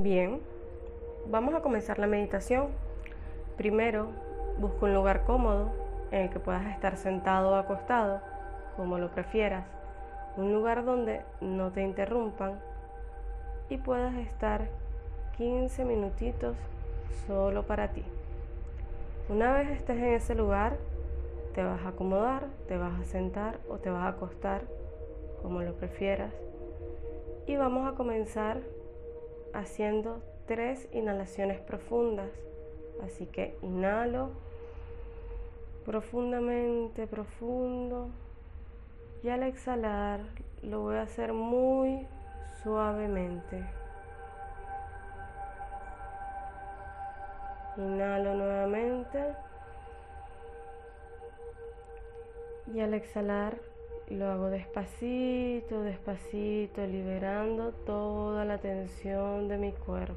Bien, vamos a comenzar la meditación. Primero, busca un lugar cómodo en el que puedas estar sentado o acostado, como lo prefieras. Un lugar donde no te interrumpan y puedas estar 15 minutitos solo para ti. Una vez estés en ese lugar, te vas a acomodar, te vas a sentar o te vas a acostar, como lo prefieras. Y vamos a comenzar haciendo tres inhalaciones profundas. Así que inhalo profundamente, profundo. Y al exhalar lo voy a hacer muy suavemente. Inhalo nuevamente. Y al exhalar lo hago despacito, despacito, liberando toda la tensión de mi cuerpo.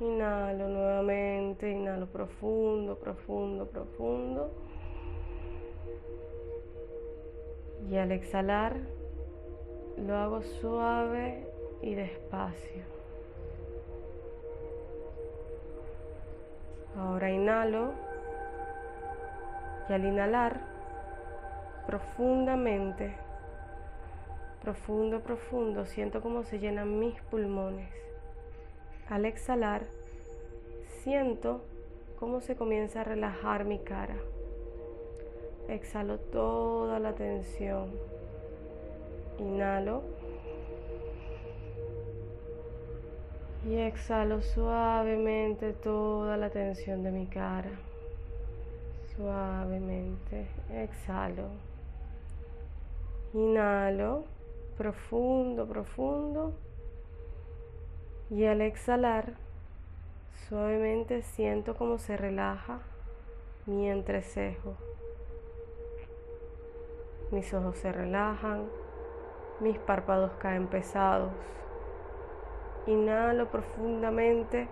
Inhalo nuevamente, inhalo profundo, profundo, profundo. Y al exhalar lo hago suave y despacio. Ahora inhalo y al inhalar profundamente, profundo, profundo, siento cómo se llenan mis pulmones. Al exhalar, siento cómo se comienza a relajar mi cara. Exhalo toda la tensión. Inhalo. Y exhalo suavemente toda la tensión de mi cara. Suavemente exhalo. Inhalo profundo, profundo. Y al exhalar, suavemente siento como se relaja mi entrecejo. Mis ojos se relajan, mis párpados caen pesados. Inhalo profundamente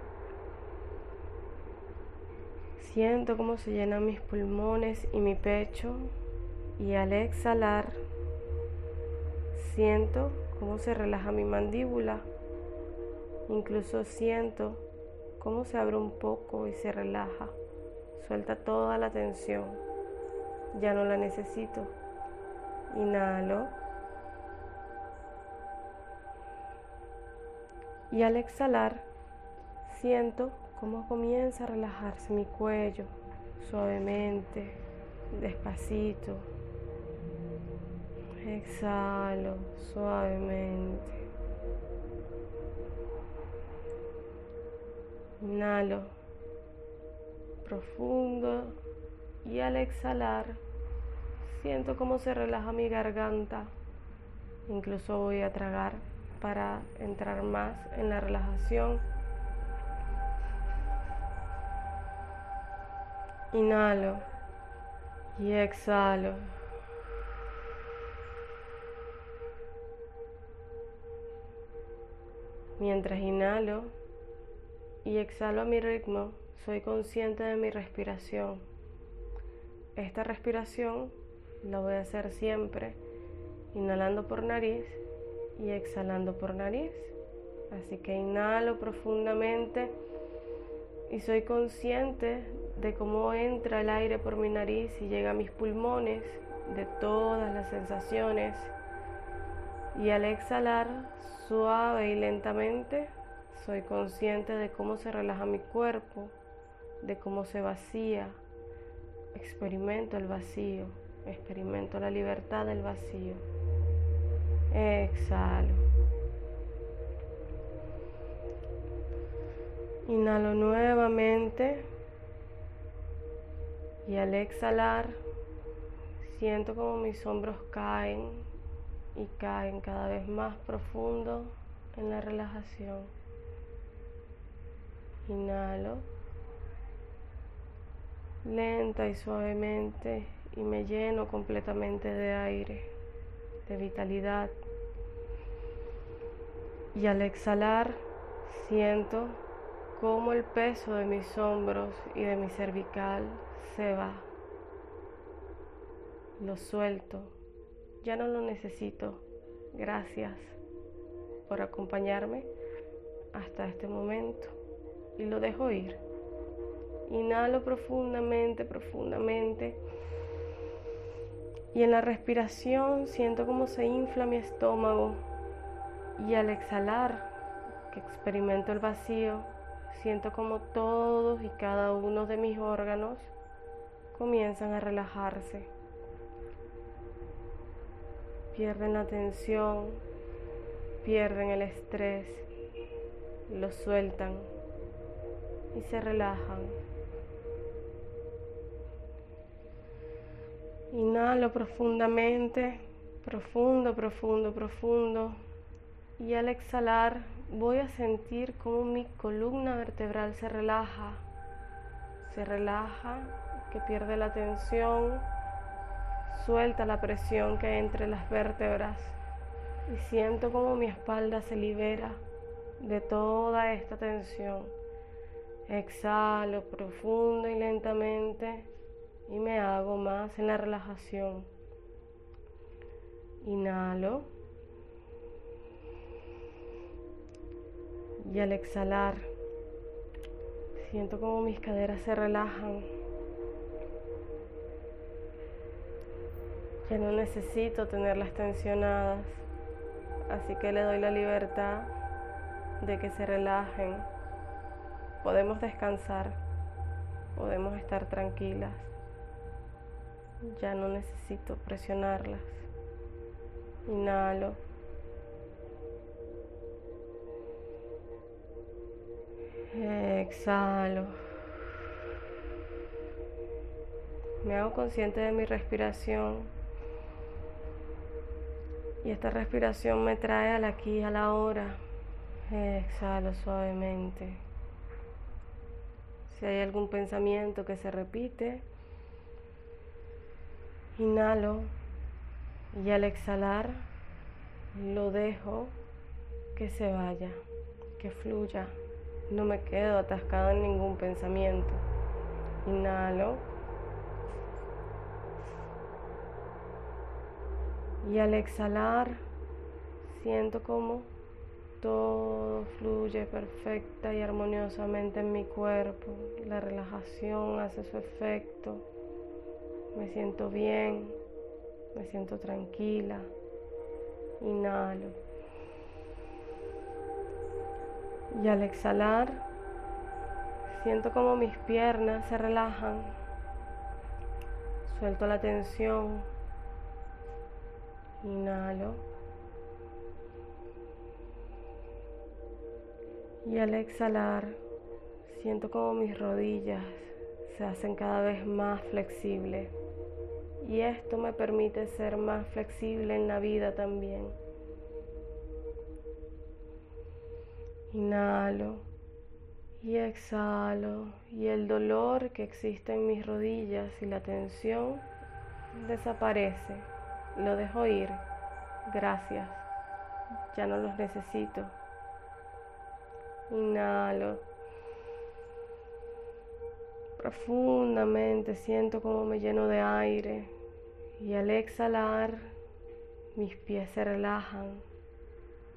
Siento cómo se llenan mis pulmones y mi pecho y al exhalar siento cómo se relaja mi mandíbula. Incluso siento cómo se abre un poco y se relaja. Suelta toda la tensión. Ya no la necesito. Inhalo. Y al exhalar siento cómo comienza a relajarse mi cuello suavemente, despacito. Exhalo suavemente. Inhalo profundo y al exhalar siento cómo se relaja mi garganta. Incluso voy a tragar para entrar más en la relajación. Inhalo y exhalo. Mientras inhalo y exhalo a mi ritmo, soy consciente de mi respiración. Esta respiración la voy a hacer siempre inhalando por nariz y exhalando por nariz. Así que inhalo profundamente y soy consciente de cómo entra el aire por mi nariz y llega a mis pulmones, de todas las sensaciones. Y al exhalar suave y lentamente, soy consciente de cómo se relaja mi cuerpo, de cómo se vacía. Experimento el vacío, experimento la libertad del vacío. Exhalo. Inhalo nuevamente. Y al exhalar, siento como mis hombros caen y caen cada vez más profundo en la relajación. Inhalo lenta y suavemente y me lleno completamente de aire, de vitalidad. Y al exhalar siento como el peso de mis hombros y de mi cervical se va. Lo suelto. Ya no lo necesito. Gracias. por acompañarme hasta este momento y lo dejo ir. Inhalo profundamente, profundamente. Y en la respiración siento cómo se infla mi estómago. Y al exhalar, que experimento el vacío, siento como todos y cada uno de mis órganos comienzan a relajarse. Pierden la tensión, pierden el estrés, lo sueltan y se relajan. Inhalo profundamente, profundo, profundo, profundo. Y al exhalar voy a sentir cómo mi columna vertebral se relaja. Se relaja, que pierde la tensión, suelta la presión que hay entre las vértebras y siento como mi espalda se libera de toda esta tensión. Exhalo profundo y lentamente y me hago más en la relajación. Inhalo. Y al exhalar, siento como mis caderas se relajan. Ya no necesito tenerlas tensionadas, así que le doy la libertad de que se relajen. Podemos descansar, podemos estar tranquilas. Ya no necesito presionarlas. Inhalo. Exhalo. Me hago consciente de mi respiración. Y esta respiración me trae al aquí a la hora. Exhalo suavemente. Si hay algún pensamiento que se repite, inhalo y al exhalar lo dejo que se vaya, que fluya. No me quedo atascado en ningún pensamiento. Inhalo. Y al exhalar siento como todo fluye perfecta y armoniosamente en mi cuerpo. La relajación hace su efecto. Me siento bien, me siento tranquila. Inhalo. Y al exhalar, siento como mis piernas se relajan. Suelto la tensión. Inhalo. Y al exhalar, siento como mis rodillas se hacen cada vez más flexibles. Y esto me permite ser más flexible en la vida también. Inhalo y exhalo y el dolor que existe en mis rodillas y la tensión desaparece. Lo dejo ir. Gracias. Ya no los necesito. Inhalo. Profundamente siento como me lleno de aire y al exhalar mis pies se relajan,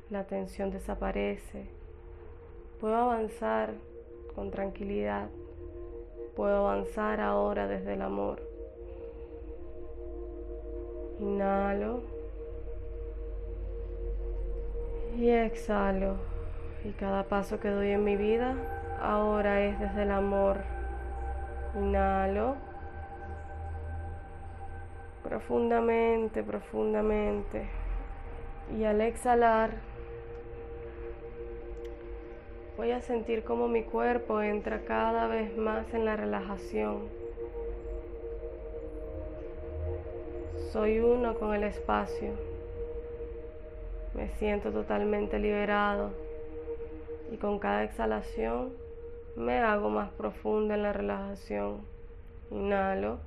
la tensión desaparece. Puedo avanzar con tranquilidad. Puedo avanzar ahora desde el amor. Inhalo y exhalo. Y cada paso que doy en mi vida ahora es desde el amor. Inhalo. Profundamente, profundamente. Y al exhalar, voy a sentir como mi cuerpo entra cada vez más en la relajación. Soy uno con el espacio. Me siento totalmente liberado y con cada exhalación me hago más profunda en la relajación. Inhalo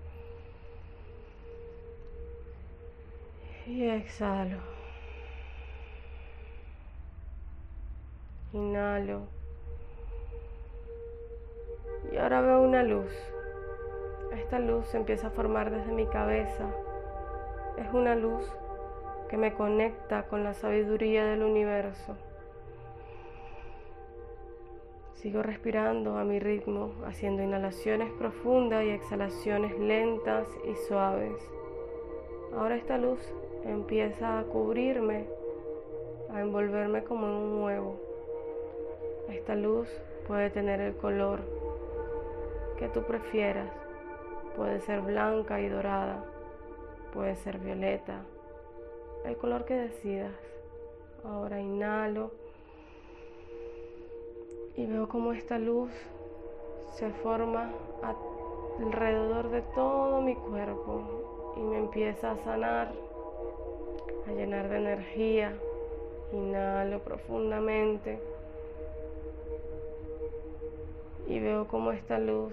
y exhalo. Inhalo. Y ahora veo una luz. Esta luz se empieza a formar desde mi cabeza. Es una luz que me conecta con la sabiduría del universo Sigo respirando a mi ritmo, haciendo inhalaciones profundas y exhalaciones lentas y suaves. Ahora esta luz empieza a cubrirme, a envolverme como en un huevo. Esta luz puede tener el color que tú prefieras. Puede ser blanca y dorada, puede ser violeta, el color que decidas. Ahora inhalo y veo como esta luz se forma alrededor de todo mi cuerpo y me empieza a sanar, a llenar de energía. Inhalo profundamente y veo como esta luz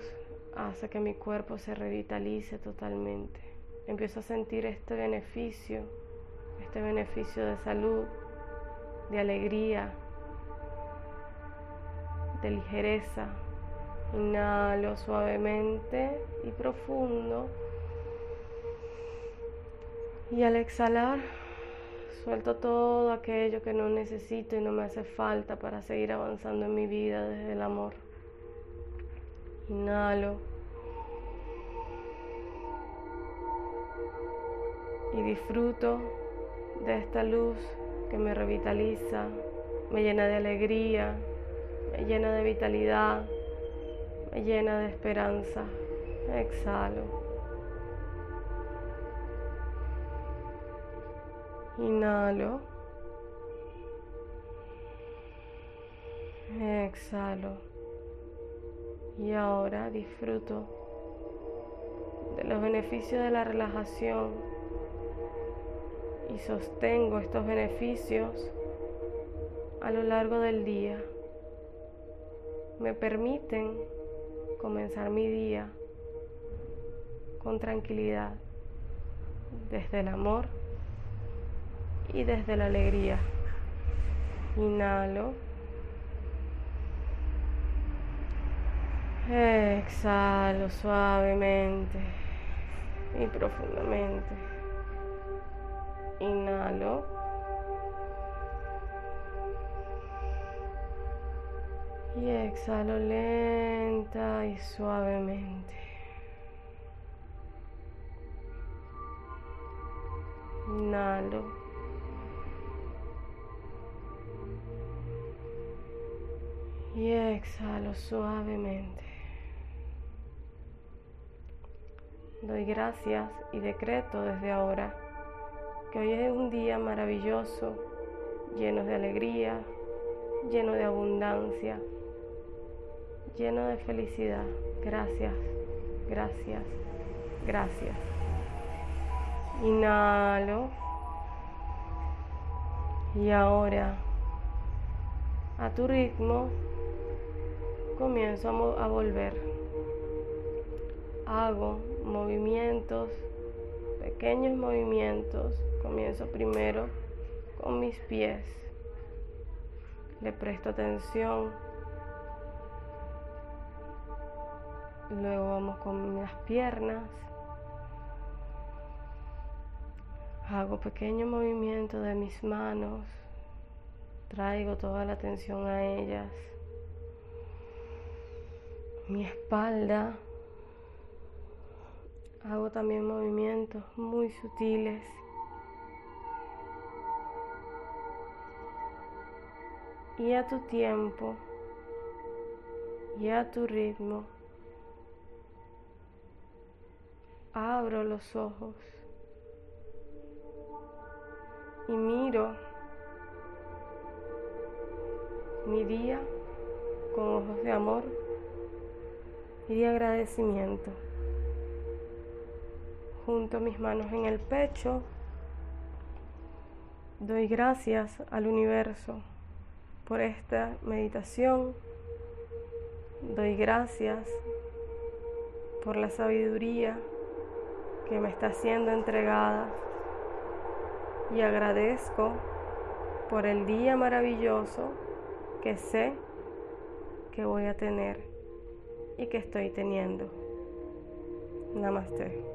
hace que mi cuerpo se revitalice totalmente. Empiezo a sentir este beneficio, este beneficio de salud, de alegría, de ligereza. Inhalo suavemente y profundo. Y al exhalar, suelto todo aquello que no necesito y no me hace falta para seguir avanzando en mi vida desde el amor. Inhalo. Y disfruto de esta luz que me revitaliza, me llena de alegría, me llena de vitalidad, me llena de esperanza. Exhalo. Inhalo. Exhalo. Y ahora disfruto de los beneficios de la relajación sostengo estos beneficios a lo largo del día. Me permiten comenzar mi día con tranquilidad, desde el amor y desde la alegría. Inhalo. Exhalo suavemente y profundamente. Inhalo. Y exhalo lenta y suavemente. Inhalo. Y exhalo suavemente. Doy gracias y decreto desde ahora que hoy es un día maravilloso, lleno de alegría, lleno de abundancia, lleno de felicidad. Gracias, gracias, gracias. Inhalo. Y ahora, a tu ritmo, comienzo a, volver. Hago movimientos, pequeños movimientos. Comienzo primero con mis pies. Le presto atención. Luego vamos con las piernas. Hago pequeños movimientos de mis manos. Traigo toda la atención a ellas. Mi espalda Hago también movimientos muy sutiles. Y a tu tiempo y a tu ritmo, abro los ojos y miro mi día con ojos de amor y de agradecimiento. Junto mis manos en el pecho, doy gracias al universo por esta meditación, doy gracias por la sabiduría que me está siendo entregada y agradezco por el día maravilloso que sé que voy a tener y que estoy teniendo. Namaste.